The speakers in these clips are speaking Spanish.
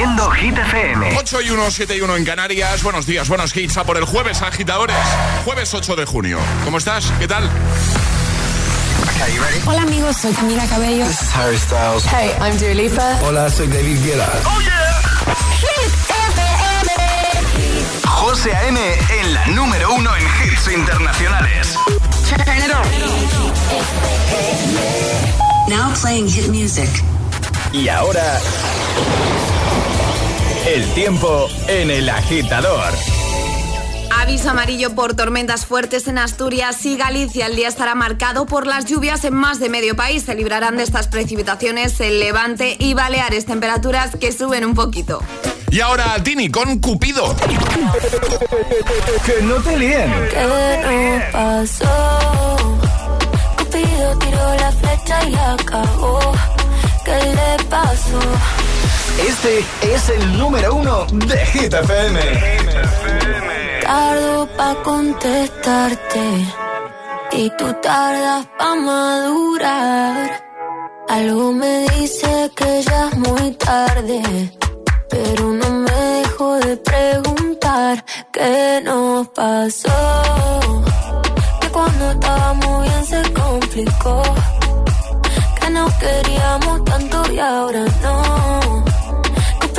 Haciendo Hit FM. 8 y 1, 7 y 1 en Canarias. Buenos días, buenos hits. A por el jueves, agitadores. Jueves 8 de junio. ¿Cómo estás? ¿Qué tal? Hola amigos, soy Camila Cabello. This is Harry Styles. Hey, I'm Dua Lipa. Hola, soy David Guetta. ¡Oh, yeah! Hit FM. José A.M. en la número uno en hits internacionales. Turn it on. Now playing hit music. Y ahora... El tiempo en el agitador. Aviso amarillo por tormentas fuertes en Asturias y Galicia. El día estará marcado por las lluvias en más de medio país. Se librarán de estas precipitaciones el Levante y Baleares, temperaturas que suben un poquito. Y ahora Tini con Cupido. que no te líen. ¿Qué no pasó? Cupido tiró la flecha y acabó. ¿Qué le pasó? Este es el número uno de Hit FM. Tardo pa' contestarte y tú tardas pa' madurar. Algo me dice que ya es muy tarde, pero no me dejo de preguntar qué nos pasó. Que cuando estábamos bien se complicó, que nos queríamos tanto y ahora no.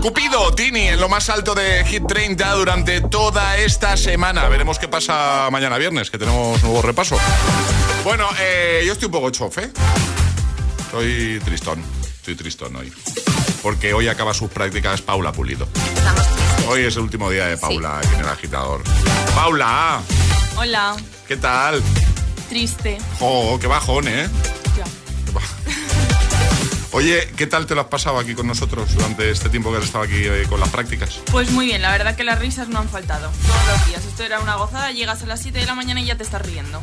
Cupido, Tini, en lo más alto de Hit 30 durante toda esta semana. Veremos qué pasa mañana viernes, que tenemos nuevo repaso. Bueno, eh, yo estoy un poco chofe. Estoy tristón. Estoy tristón hoy. Porque hoy acaba sus prácticas Paula Pulido. Hoy es el último día de Paula aquí en el agitador. Paula, Hola, ¿qué tal? triste. Oh, qué bajón, ¿eh? Oye, ¿qué tal te lo has pasado aquí con nosotros durante este tiempo que has estado aquí eh, con las prácticas? Pues muy bien, la verdad que las risas no han faltado. Todos los días. Esto era una gozada, llegas a las 7 de la mañana y ya te estás riendo.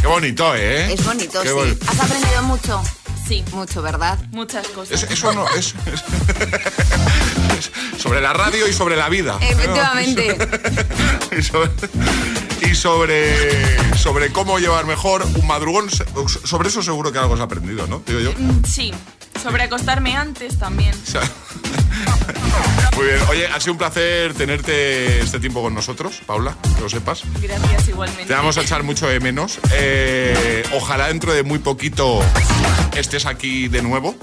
Qué bonito, ¿eh? Es bonito, Qué sí. Has aprendido mucho. Sí, Mucho, ¿verdad? muchas cosas. Es- eso no es, es- es sobre la radio y sobre la vida. Efectivamente. y sobre, y sobre, sobre cómo llevar mejor un madrugón. Sobre eso seguro que algo has aprendido, ¿no? Digo yo. Mm, Sí, sobre acostarme antes también. O sea, Muy bien. Oye, ha sido un placer tenerte este tiempo con nosotros, Paula, que lo sepas. Gracias igualmente. Te vamos a echar mucho de menos. Eh, ojalá dentro de muy poquito estés aquí de nuevo.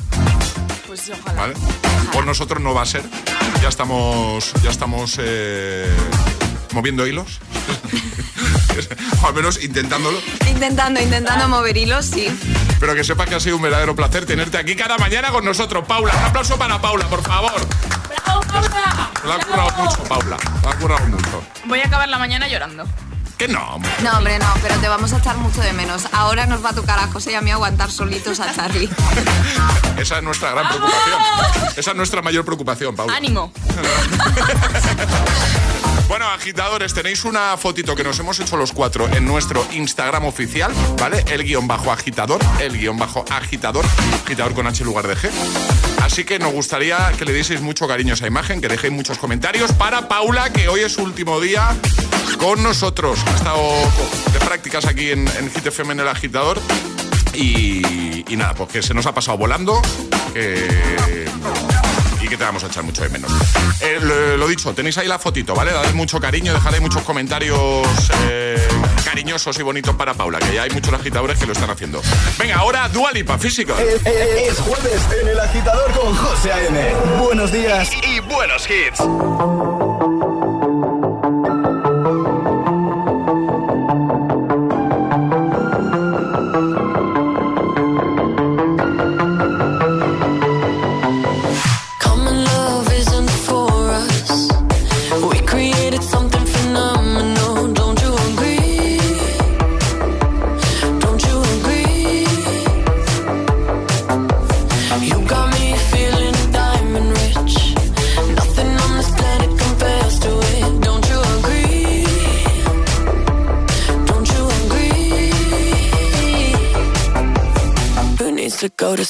Pues ojalá. ¿Vale? Por nosotros no va a ser. Ya estamos, ya estamos eh, moviendo hilos. o al menos intentándolo. Intentando, intentando mover hilos, sí. Pero que sepas que ha sido un verdadero placer tenerte aquí cada mañana con nosotros. Paula, un aplauso para Paula, por favor. ¡Bravo, Paula! Lo ha currado mucho, Paula. Lo ha currado mucho. Voy a acabar la mañana llorando. Que no, hombre. No, hombre, no, pero te vamos a echar mucho de menos. Ahora nos va a tocar a José y a mí aguantar solitos a Charlie. Esa es nuestra gran preocupación. Esa es nuestra mayor preocupación, Paula. ¡Ánimo! Bueno, agitadores, tenéis una fotito que nos hemos hecho los cuatro en nuestro Instagram oficial, ¿vale? El guion bajo agitador, el guion bajo agitador, agitador con H en lugar de G. Así que nos gustaría que le dieseis mucho cariño a esa imagen, que dejéis muchos comentarios para Paula, que hoy es su último día con nosotros. Ha estado de prácticas aquí en, en Hit FM en el agitador. Y, nada, pues que se nos ha pasado volando. Que te vamos a echar mucho de menos. Eh, lo, lo dicho, tenéis ahí la fotito, ¿vale? Dadle mucho cariño, dejad ahí muchos comentarios eh, cariñosos y bonitos para Paula, que ya hay muchos agitadores que lo están haciendo. Venga, ahora Dualipa, físico. Es, es- es jueves en el agitador con José A.M. Buenos días y buenos hits.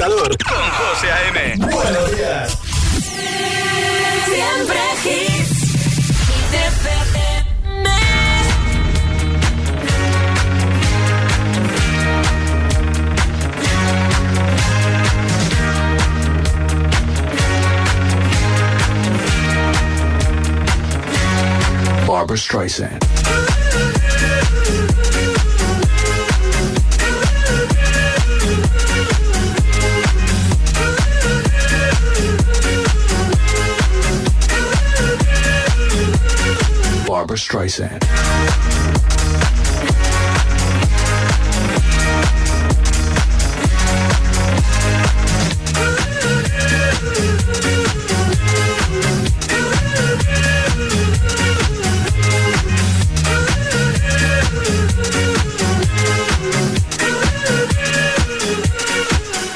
Agitador con José A.M. Buenos días. Siempre hits. Barbara Streisand. Streisand.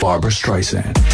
Barbara Streisand.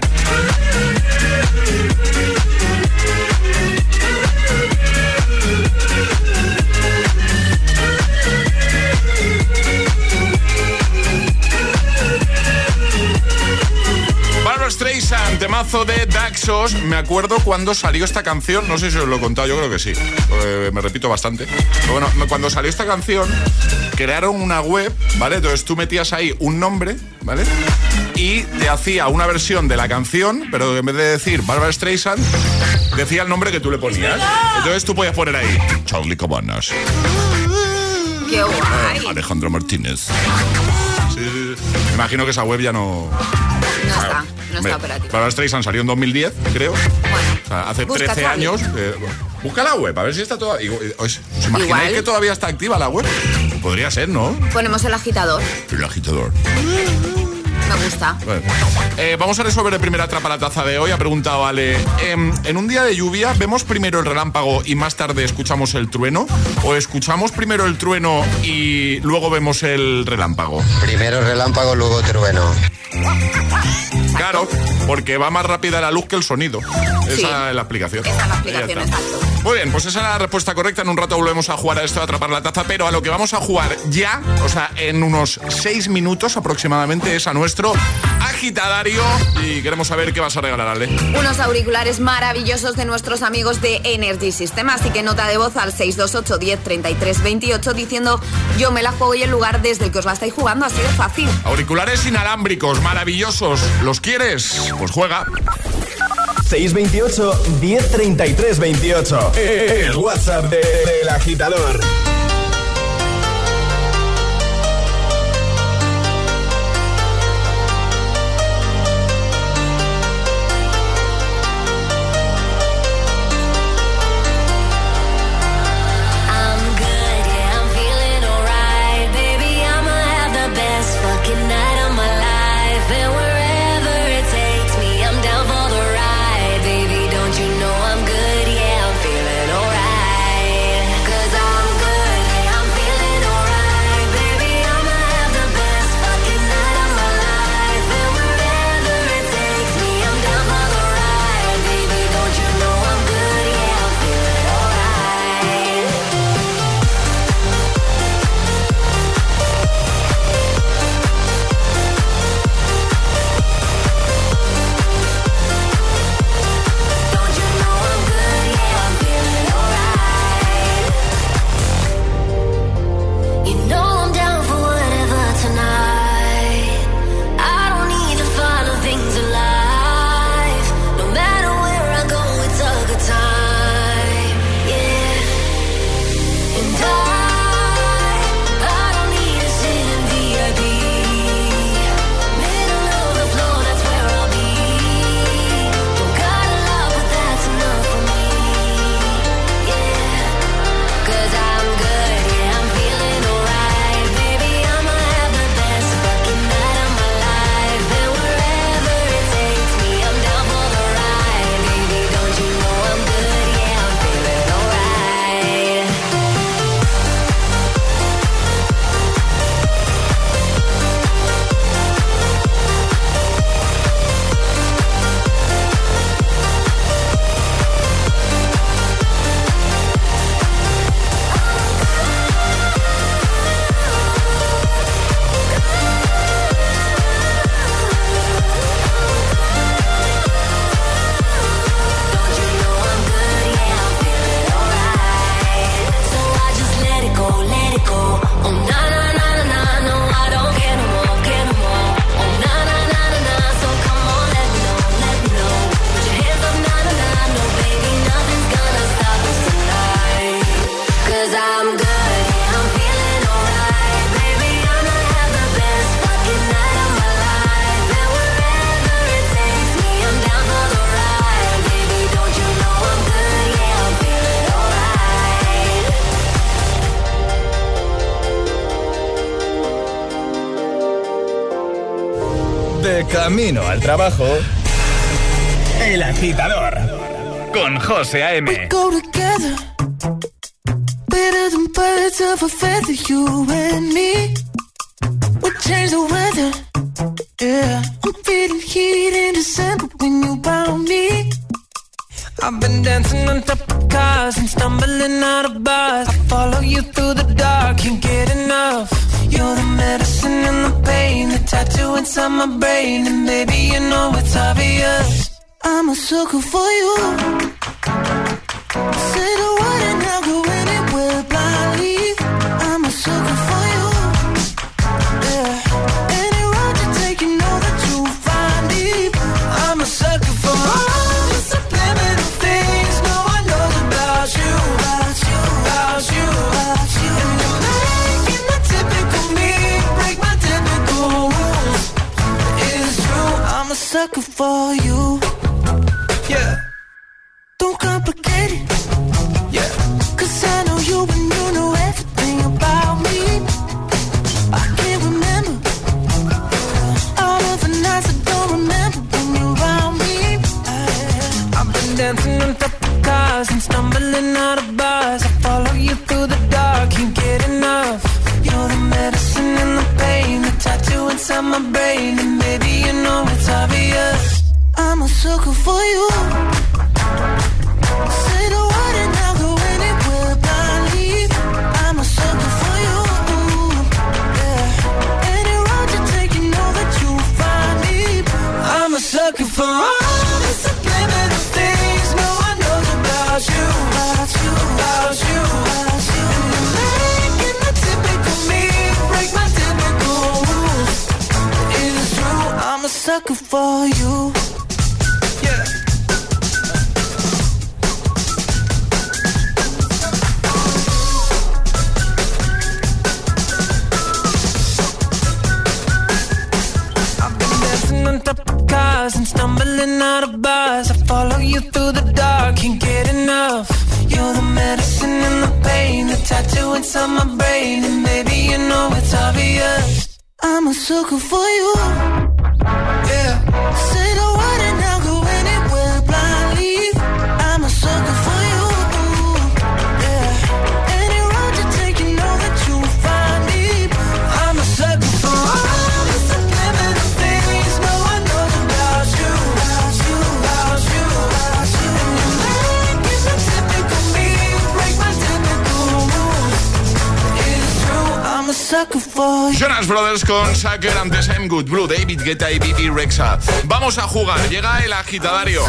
Me acuerdo cuando salió esta canción, no sé si os lo he contado, yo creo que sí. Eh, me repito bastante. Pero bueno, cuando salió esta canción, crearon una web, ¿vale? Entonces tú metías ahí un nombre, ¿vale? Y te hacía una versión de la canción, pero en vez de decir Barbara Streisand, decía el nombre que tú le ponías. Entonces tú podías poner ahí Charlie Cabanas, Qué guay. Alejandro Martínez. Sí, sí, sí. Me imagino que esa web ya no. No está, no está operativo. Barbara Streisand salió en 2010, creo. Bueno, O sea, hace Busca, 13 Charlie. años. eh, busca la web, a ver si está toda. igual- ¿Os os imagináis Igual. que todavía está activa la web? Podría ser, ¿no? ponemos el agitador. El agitador. Me gusta. Bueno. Eh, vamos a resolver el primer atrapa la taza de hoy. Ha preguntado Ale. em, en un día de lluvia, ¿vemos primero el relámpago y más tarde escuchamos el trueno? ¿O escuchamos primero el trueno y luego vemos el relámpago? Primero relámpago, luego trueno. Claro, porque va más rápida la luz que el sonido. Esa Sí. es la explicación. Esa es la explicación, exacto. Muy bien, pues esa es la respuesta correcta. En un rato volvemos a jugar a esto de atrapar la taza, pero a lo que vamos a jugar ya, o sea, en unos seis minutos aproximadamente, es a nuestro agitadario. Y queremos saber qué vas a regalar, Ale. Unos auriculares maravillosos de nuestros amigos de Energy System. Así que nota de voz al 628 10 33 28 diciendo yo me la juego y el lugar desde el que os la estáis jugando. Así de fácil. Auriculares inalámbricos, maravillosos. ¿Los quieres? Pues juega. 628 1033 28. El WhatsApp de- del agitador. Al trabajo. El agitador. Con José A.M. go together. A feather, you and me. We change the weather. Yeah, sucker for you. Jonas Brothers con Sucker antes I'm Good Blue, David Guetta y Bibi Rexa. Vamos a jugar, llega el agitadario.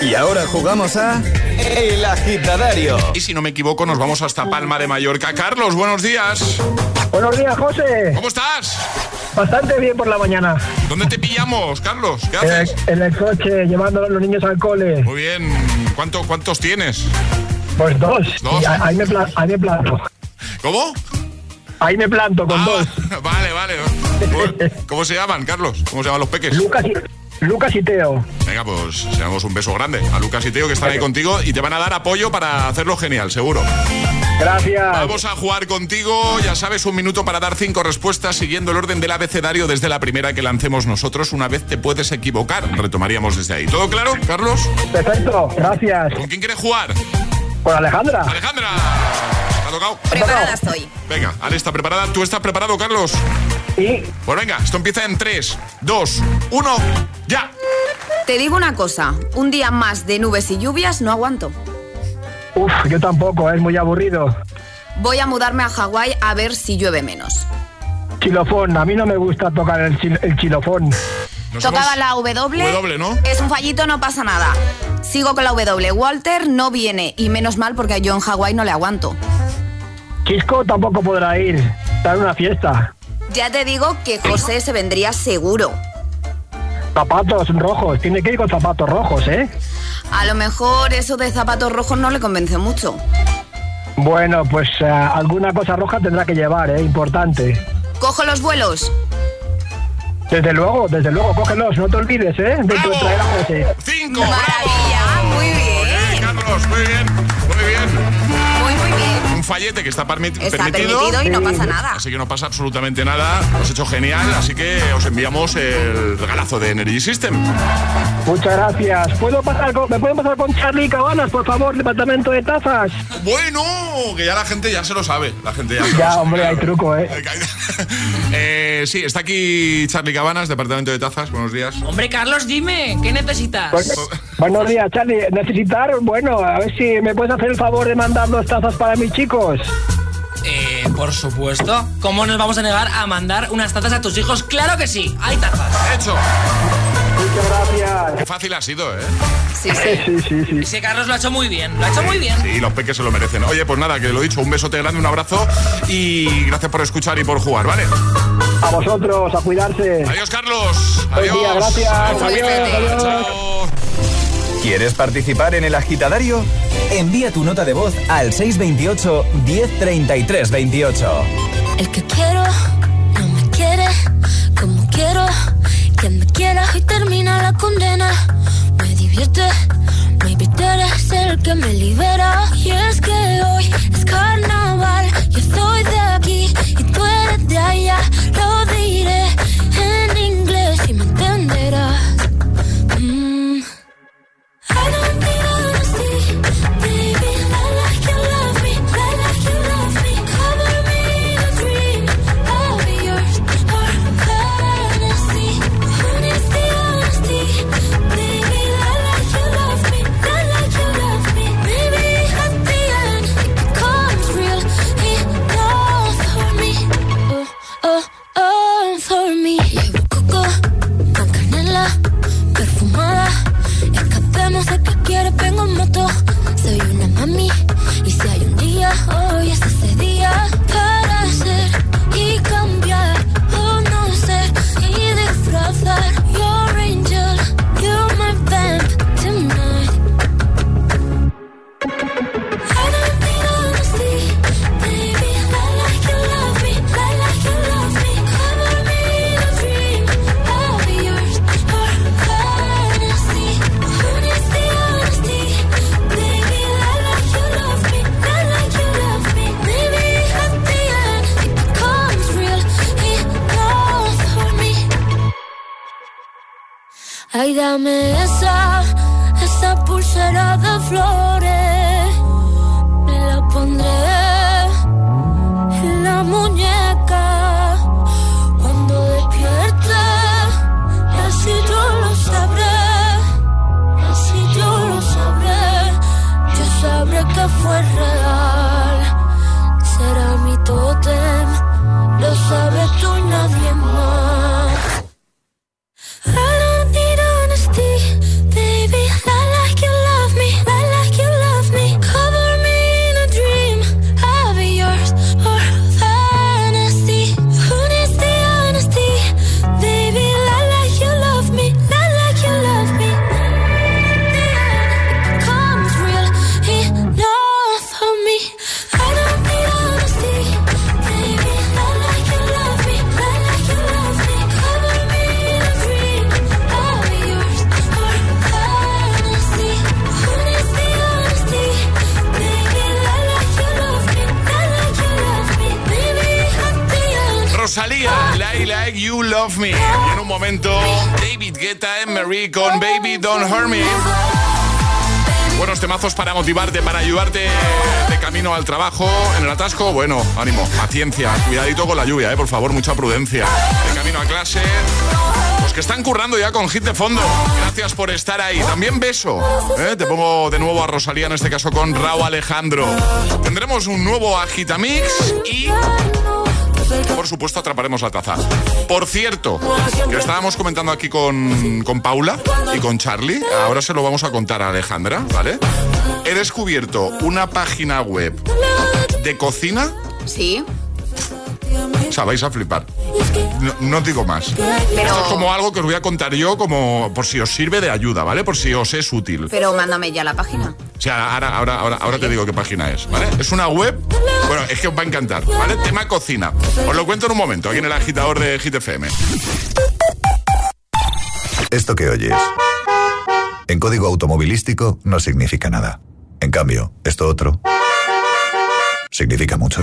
Y ahora jugamos a El agitadario. Y si no me equivoco, nos vamos hasta Palma de Mallorca. Carlos, buenos días. Buenos días, José. ¿Cómo estás? Bastante bien por la mañana. ¿Dónde te pillamos, Carlos? ¿Qué En el, haces? en el coche, llevando a los niños al cole. Muy bien. ¿Cuánto, ¿Cuántos tienes? Pues dos. Dos. Ahí, me ahí me planto. ¿Cómo? Ahí me planto con Ah, dos. vale, vale. ¿Cómo, se llaman, Carlos? ¿Cómo se llaman los peques? Lucas y, Lucas y Teo. Venga, pues se damos un beso grande a Lucas y Teo que están ahí contigo y te van a dar apoyo para hacerlo genial, seguro. Gracias. Vamos a jugar contigo, ya sabes, un minuto para dar cinco respuestas siguiendo el orden del abecedario desde la primera que lancemos nosotros. Una vez te puedes equivocar, retomaríamos desde ahí. ¿Todo claro, Carlos? Perfecto, gracias. ¿Con quién quieres jugar? Con Alejandra. Alejandra. ¿Te ha tocado? Preparada estoy. Venga, Ale está preparada. ¿Tú estás preparado, Carlos? Sí. Pues venga, esto empieza en 3, 2, 1, ya. Te digo una cosa, un día más de nubes y lluvias no aguanto. Uf, yo tampoco, es muy aburrido. Voy a mudarme a Hawái a ver si llueve menos. Chilofón, a mí no me gusta tocar el, chil- el chilofón. Nos Tocaba la W. W, ¿no? Es un fallito, no pasa nada. Sigo con la W. Walter no viene y menos mal porque yo en Hawái no le aguanto. Chisco tampoco podrá ir. Está en una fiesta. Ya te digo que José se vendría seguro. Zapatos rojos, tiene que ir con zapatos rojos, ¿eh? A lo mejor eso de zapatos rojos no le convence mucho. Bueno, pues eh, alguna cosa roja tendrá que llevar, ¿eh? Importante. Cojo los vuelos. Desde luego, desde luego, cógelos, no te olvides, ¿eh? De tu traer a José. ¡Cinco! Maravilla, bien. Muy bien, Carlos, muy bien, muy bien. Un fallete que está, permiti- Está permitido. permitido y no pasa nada. Así que no pasa absolutamente nada. Lo has hecho genial, así que os enviamos el regalazo de Energy System. Muchas gracias. ¿Puedo pasar con, ¿Me pueden pasar con Charlie Cabanas, por favor, departamento de tazas? Bueno, que ya la gente ya se lo sabe. La gente ya Ya, sabe. hombre, hay truco, ¿eh? Eh, sí, está aquí Charlie Cabanas, departamento de tazas. Buenos días. Hombre, Carlos, dime, ¿qué necesitas? Pues, buenos días, Charlie. Necesitar, bueno, a ver si me puedes hacer el favor de mandar dos tazas para mis chicos. Eh, por supuesto. ¿Cómo nos vamos a negar a mandar unas tazas a tus hijos? ¡Claro que sí! ¡Hay tazas! Hecho. Muchas gracias. Qué fácil ha sido, ¿eh? Sí, sí. Sí, sí, sí. Ese Carlos lo ha hecho muy bien, lo ha hecho muy bien. Sí, los peques se lo merecen. Oye, pues nada, que lo he dicho, un besote grande, un abrazo y gracias por escuchar y por jugar, ¿vale? A vosotros, a cuidarse. Adiós, Carlos. Adiós. día, gracias. Adiós. Adiós, adiós. Chao. ¿Quieres participar en el agitadario? Envía tu nota de voz al 628 1033 28. El que quiero no me quiere como quiero. Quien me quiera y termina la condena. Me divierte, maybe tú eres el que me libera. Y es que hoy es carnaval. Yo soy de aquí y tú eres de allá. Lo diré I Y en un momento, David Guetta en Marie con Baby Don't Hurt Me. Buenos temazos para motivarte, para ayudarte de camino al trabajo, en el atasco. Bueno, ánimo, paciencia, cuidadito con la lluvia, eh, por favor, mucha prudencia. De camino a clase. Los que están currando ya con hit de fondo. Gracias por estar ahí. También beso. ¿eh? Te pongo de nuevo a Rosalía, en este caso con Raúl Alejandro. Tendremos un nuevo Agitamix y por supuesto, atraparemos la taza. Por cierto, que estábamos comentando aquí con, con Paula y con Charlie, ahora se lo vamos a contar a Alejandra, ¿vale? He descubierto una página web de cocina, Sí. Vais a flipar. No, no digo más. Esto es como algo que os voy a contar yo, como por si os sirve de ayuda, ¿vale? Por si os es útil. Pero mándame ya la página. O sea, ahora, ahora, ahora, ahora te digo qué página es, ¿vale? Es una web, bueno, es que os va a encantar, ¿vale? Tema cocina. Os lo cuento en un momento, aquí en el agitador de Hit FM. Esto que oyes, en código automovilístico no significa nada. En cambio, esto otro significa mucho.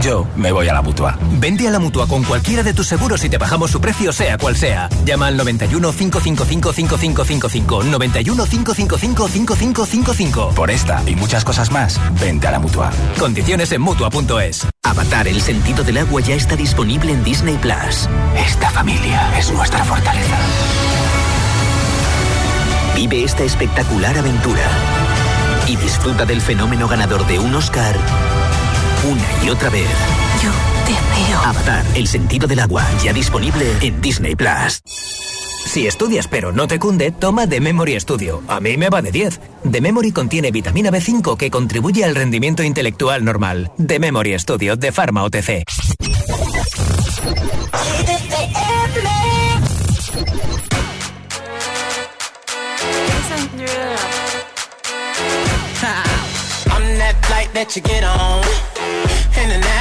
yo me voy a la mutua. Vende a la mutua con cualquiera de tus seguros y te bajamos su precio, sea cual sea. Llama al 91 555 5555. 91 555 5555. Por esta y muchas cosas más, vente a la mutua. Condiciones en mutua.es. Avatar, el sentido del agua ya está disponible en Disney Plus. Esta familia es nuestra fortaleza. Vive esta espectacular aventura y disfruta del fenómeno ganador de un Oscar una y otra vez. Yo te veo. Avatar, el sentido del agua, ya disponible en Disney Plus. Si estudias pero no te cunde, toma The Memory Studio. A mí me va de 10. The Memory contiene vitamina B5 que contribuye al rendimiento intelectual normal. The Memory Studio de Pharma OTC. I'm that flight that you get on.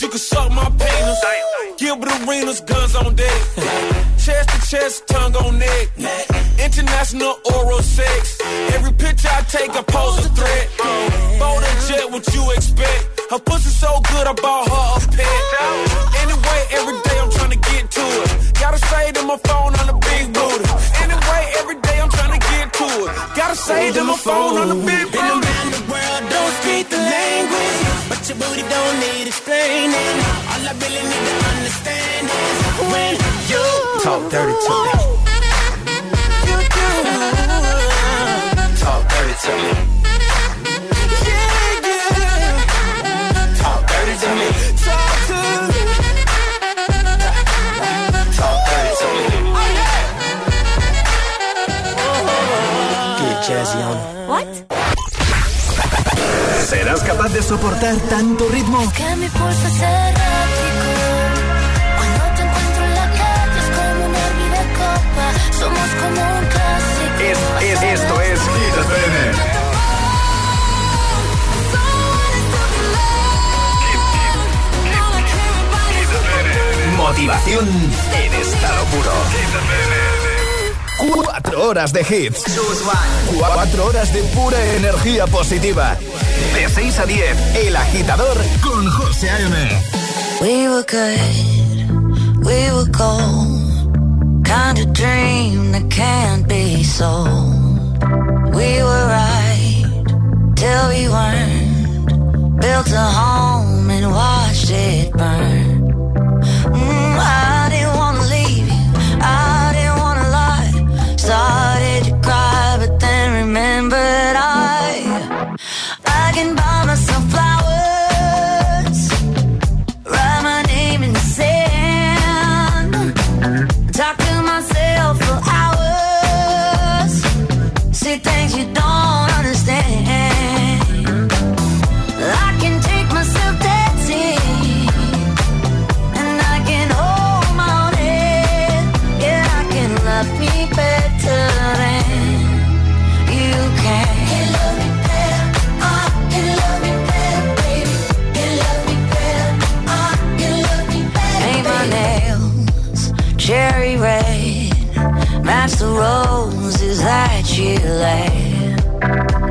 You can suck my penis. Gilbert Arenas, guns on deck. chest to chest, tongue on neck. International oral sex. Every picture I take, I pose a threat. Bold and jet, what you expect? Her pussy so good, I bought her a pet. Anyway, every day I'm trying to get to it. Gotta say to my phone on the big booty. Anyway, every day I'm trying to get to it. Gotta say to my phone on the big booty. Been around the world, don't speak the language. Your booty don't need explaining. All I really need to understand is when you talk dirty to me. You do. Talk dirty to me. ¿Serás capaz de soportar tanto ritmo? Que mi pulso es errático. Cuando te encuentro en la calle es como una vida copa. Somos como un clásico. Es, es- esto es Hit FM. Motivación en estado puro. Cuatro horas de hits. Cuatro horas de pura energía positiva. De 6 a 10, El Agitador con José A.M. We were good, we were gold. Kind of dream that can't be sold. We were right till we weren't. Built a home and watched it burn. Mm, I that you lay.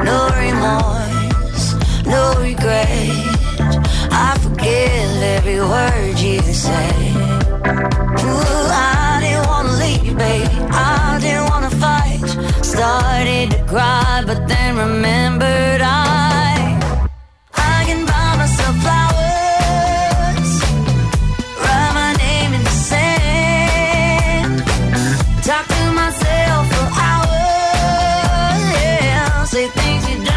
No remorse, no regret. I forgive every word you say. Ooh, I didn't wanna leave, baby. I didn't wanna fight. Started to cry, but then remembered I. I can buy myself flowers. Write my name in the sand. Talk to myself say things you don't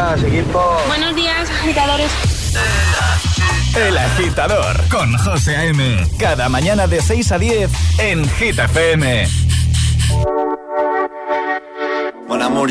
días, equipo. Buenos días, agitadores. El agitador con José A.M. Cada mañana de 6 a 10 en Hit FM. Mon amour,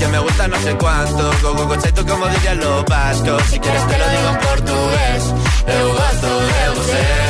que me gusta no sé cuánto, go go conceito como dirían los vascos. Si quieres te lo digo en portugués, eu gosto de você.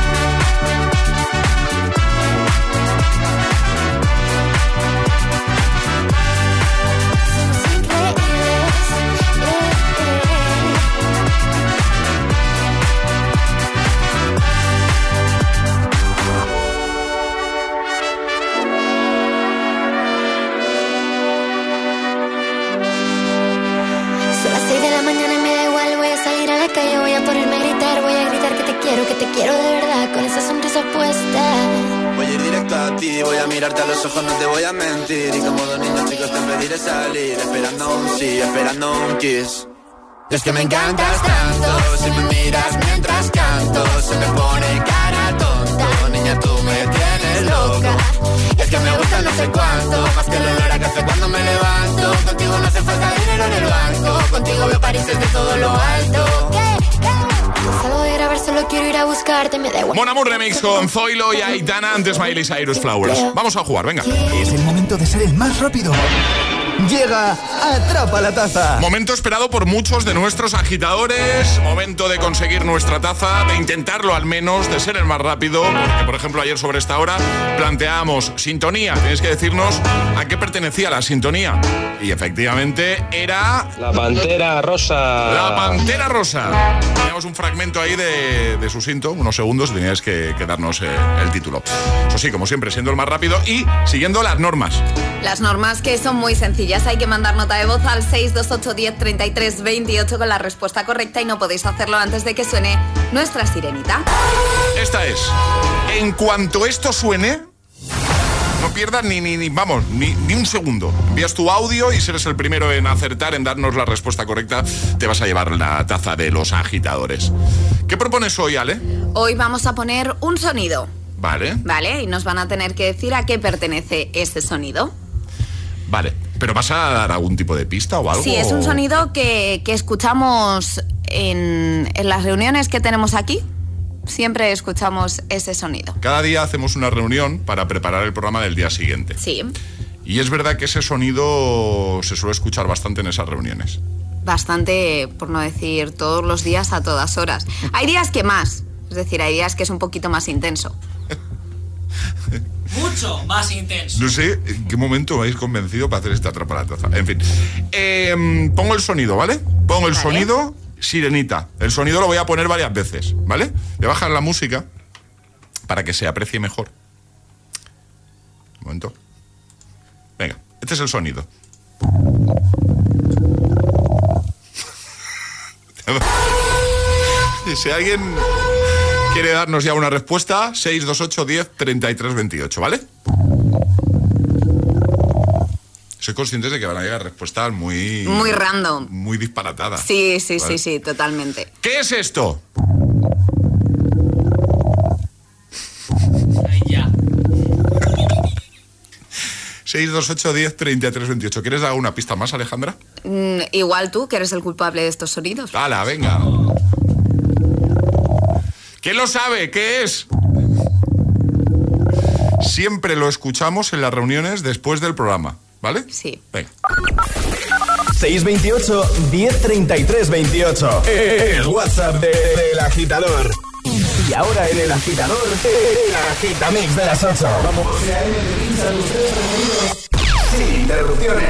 Es que me encantas tanto, si me miras mientras canto, se me pone cara tonta. Niña, tú me tienes loca. Y es que me gusta no sé cuánto, más que el olor a café cuando me levanto. Contigo no hace falta dinero en el banco, contigo veo París desde todo lo alto. Salgo de grabar, solo quiero ir a buscarte, me da igual. Mon Amour Remix con Zoilo y Aitana antes Miley Cyrus Flowers. Vamos a jugar, venga. Es el momento de ser el más rápido. Llega Atrapa la Taza. Momento esperado por muchos de nuestros agitadores. Momento de conseguir nuestra taza, de intentarlo al menos, de ser el más rápido. Porque, por ejemplo, ayer sobre esta hora planteábamos sintonía. Tenéis que decirnos a qué pertenecía la sintonía. Y efectivamente era. La pantera rosa. La pantera rosa. Teníamos un fragmento ahí de, de su cinto, unos segundos, que, que darnos eh, el título. Eso sí, como siempre, siendo el más rápido y siguiendo las normas. Las normas que son muy sencillas. Hay que mandar nota de voz al 628 10 33 28 con la respuesta correcta y no podéis hacerlo antes de que suene nuestra sirenita. Esta es. En cuanto esto suene, no pierdas ni, ni, ni vamos, ni, ni un segundo. Envías tu audio y si eres el primero en acertar, en darnos la respuesta correcta, te vas a llevar la taza de los agitadores. ¿Qué propones hoy, Ale? Hoy vamos a poner un sonido, Vale, ¿vale? Y nos van a tener que decir a qué pertenece ese sonido. vale. ¿Pero vas a dar algún tipo de pista o algo? Sí, es un sonido que, que escuchamos en, en las reuniones que tenemos aquí. Siempre escuchamos ese sonido. Cada día hacemos una reunión para preparar el programa del día siguiente. Sí, Y es verdad que ese sonido se suele escuchar bastante en esas reuniones. bastante, por no decir todos los días a todas horas. Hay días que más, es decir, hay días que es un poquito más intenso. Mucho más intenso. No sé en qué momento me habéis convencido para hacer esta atrapa la taza. En fin. Eh, pongo el sonido, ¿vale? Pongo el Vale. sonido sirenita. El sonido lo voy a poner varias veces, ¿vale? Voy a bajar la música para que se aprecie mejor. Un momento. Venga, este es el sonido. Y si alguien quiere darnos ya una respuesta, 628 10 33 28, ¿vale? Soy consciente de que van a llegar respuestas muy... Muy random. Muy disparatadas. Sí, sí, ¿vale? sí, sí, totalmente. ¿Qué es esto? Ahí ya. 628 10 33 28. ¿Quieres dar una pista más, Alejandra? Mm, igual tú, que eres el culpable de estos sonidos. ¡Hala, venga! ¿Quién lo sabe? ¿Qué es? Siempre lo escuchamos en las reuniones después del programa, ¿vale? Sí. Venga. 628 1033 28. El WhatsApp de- del agitador. Y ahora en el agitador, el agitamix de las 8. Vamos. Sin interrupciones.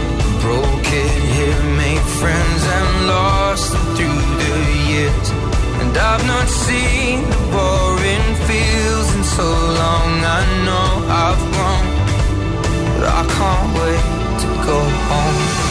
broke it here, made friends and lost through the years. And I've not seen the boring fields in so long. I know I've grown, but I can't wait to go home.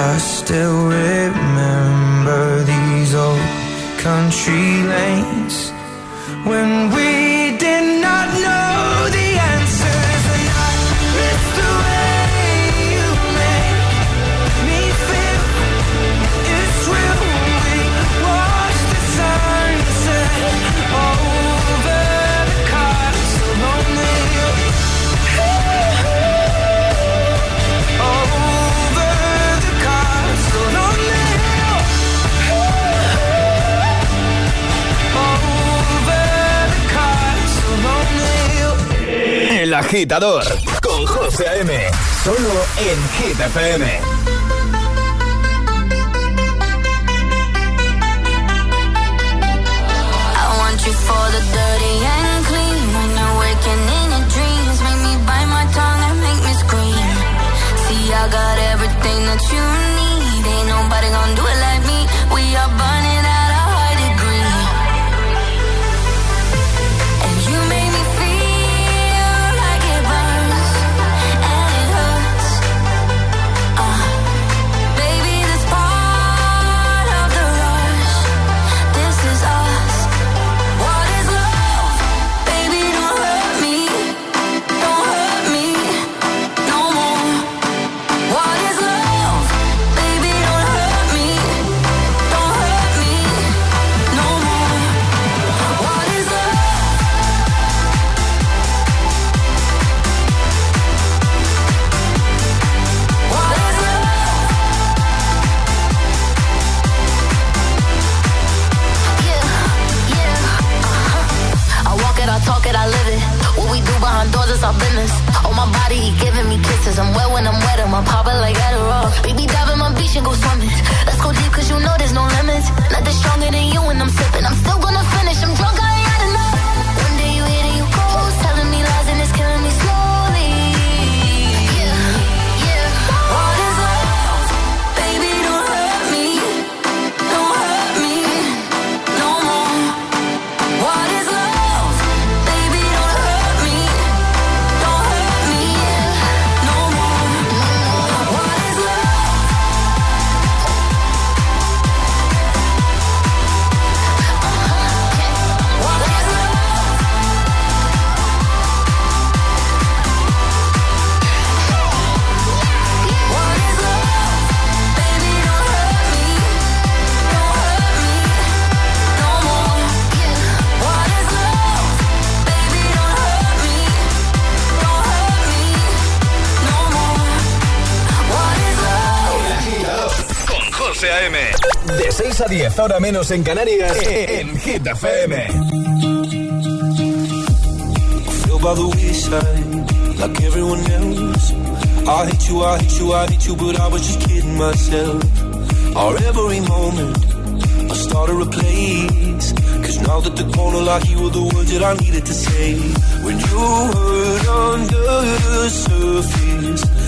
I still remember these old country lanes when we agitador con José A.M. Solo en Hit FM. For the dirty and clean. When you're waking in your dreams, make me bite my tongue and make me scream. See, I got everything that you need. Ain't nobody gonna do it José A.M. De 6 a 10, ahora menos en Canarias, en Hit FM. feel by the wayside like everyone else. I hate you, I hate you, I hate you, but I was just kidding myself. Our every moment, I started a place. Cause now that the corner like you were the words that I needed to say. When you hurt under the surface,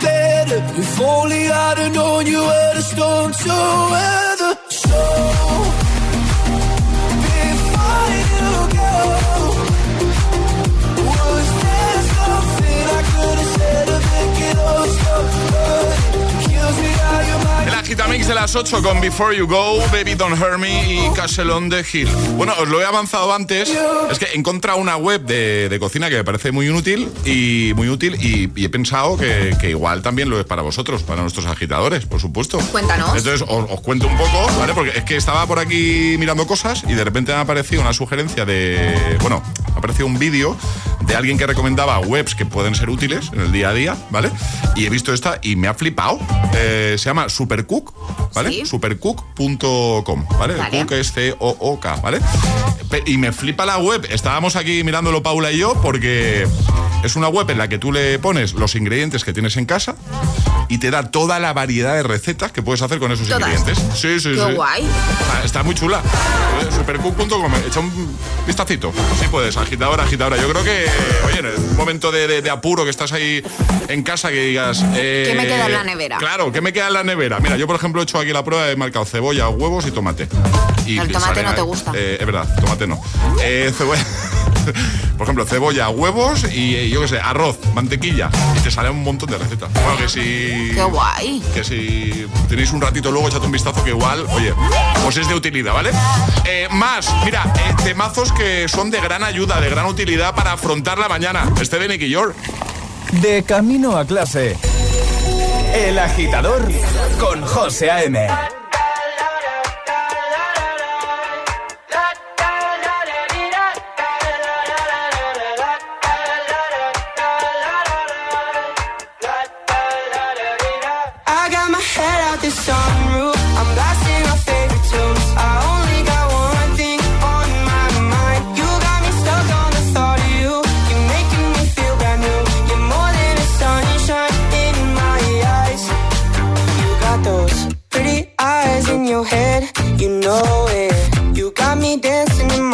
Better? If only I'd have known you were the storm to weather. De las 8 con Before You Go, Baby Don't Hurt Me y Castle on the Hill. Bueno, os lo he avanzado antes. Es que he encontrado una web de, de cocina que me parece muy útil y muy útil y, y he pensado que, que igual también lo es para vosotros, para nuestros agitadores, por supuesto. Cuéntanos. Entonces os, os cuento un poco, ¿vale? Porque es que estaba por aquí mirando cosas y de repente me ha aparecido una sugerencia de. Bueno, me ha aparecido un vídeo de alguien que recomendaba webs que pueden ser útiles en el día a día, ¿vale? Y he visto esta y me ha flipado. Eh, se llama Supercook, ¿vale? Sí. Supercook.com, ¿vale? Vale. Cook es C-O-O-K, ¿vale? Y me flipa la web. Estábamos aquí mirándolo Paula y yo porque es una web en la que tú le pones los ingredientes que tienes en casa y te da toda la variedad de recetas que puedes hacer con esos Todas. ingredientes. Sí, sí, Qué sí. guay. Está, está muy chula. Eh, Supercook.com, echa un vistacito. Sí puedes, agitadora, agitadora. Yo creo que, oye, en un momento de, de- de apuro que estás ahí en casa que digas... eh, ¿Qué me queda en la nevera? Claro, ¿qué me queda en la nevera? Mira, yo por ejemplo he hecho aquí la prueba, he marcado cebolla, huevos y tomate. Y El tomate sale- no te gusta. eh, es verdad, tomate no. Eh, cebolla... Por ejemplo, cebolla, huevos y eh, yo qué sé, arroz, mantequilla. Y te sale un montón de recetas. Bueno, que si. Qué guay. Que si tenéis un ratito luego, echad un vistazo que igual, oye, os es de utilidad, ¿vale? Eh, más, mira, eh, temazos que son de gran ayuda, de gran utilidad para afrontar la mañana. Este de Nicky York. De camino a clase. El agitador con José A.M.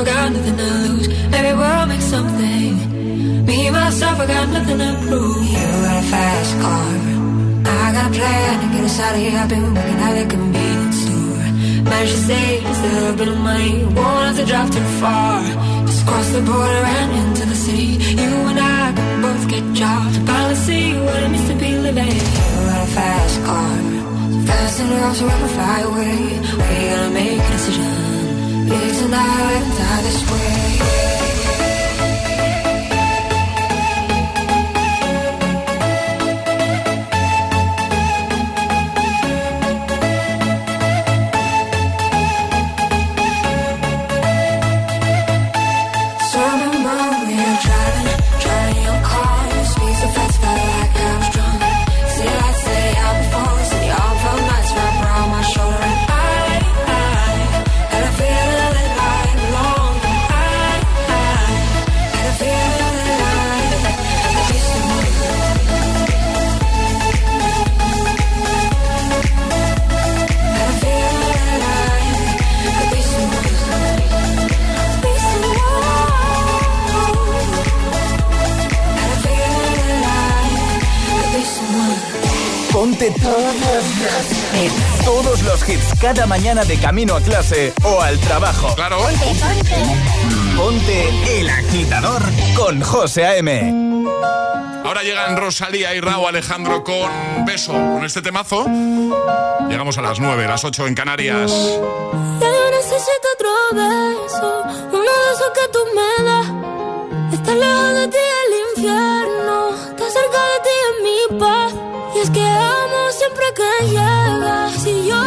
Zero, got nothing to lose. Maybe we'll make something. Me, myself, I got nothing to prove. You got a fast car. I got a plan to get us out of here. I've been working at the convenience store. Managed to save just a little bit of money. Won't have to drive too far. Just cross the border and into the city. You and I can both get jobs. Finally see what it means to be living. You got a fast car. Fast enough so I can fly away. We gonna make a decision. Days and I die this way cada mañana de camino a clase o al trabajo. Claro. Ponte el agitador con José A.M. Ahora llegan Rosalía y Raúl Alejandro con Beso. Con este temazo llegamos a las 9, las 8 en Canarias. Ya yo necesito otro beso, uno de esos que tú me das. Estar lejos de ti el infierno, estar cerca de ti es mi paz. Y es que amo siempre que llegas. Y yo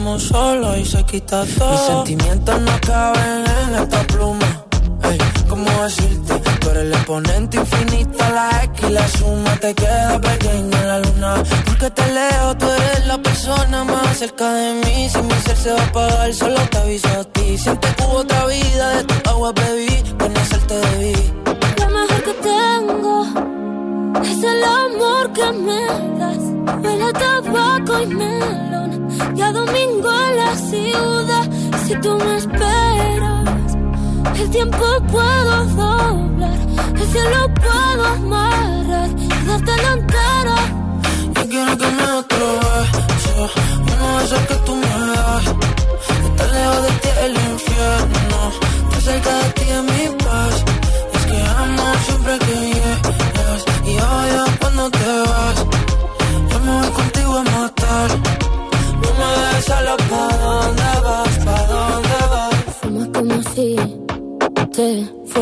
estamos solos y se quita todo. Mis sentimientos no caben en esta pluma. Ey, ¿cómo decirte? Tú eres el exponente infinito, la X y la suma te queda pequeña en la luna. Porque te leo, tú eres la persona más cerca de mí. Si mi ser se va a apagar, solo te aviso a ti. Siente que hubo otra vida, de tu agua bebí, conocerte debí. Lo mejor que tengo es el amor que me das. Huele a tabaco y melón. Y a domingo en la ciudad. Si tú me esperas, el tiempo puedo doblar. El cielo puedo amarrar y darte la entera. Yo quiero que me otro beso, uno de que tú me das. Estar lejos de ti el infierno, estar cerca de ti es mi paz. Es que amo siempre que llegas y odio cuando te vas.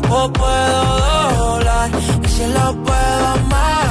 tiempo puedo doblar, el cielo puedo amar.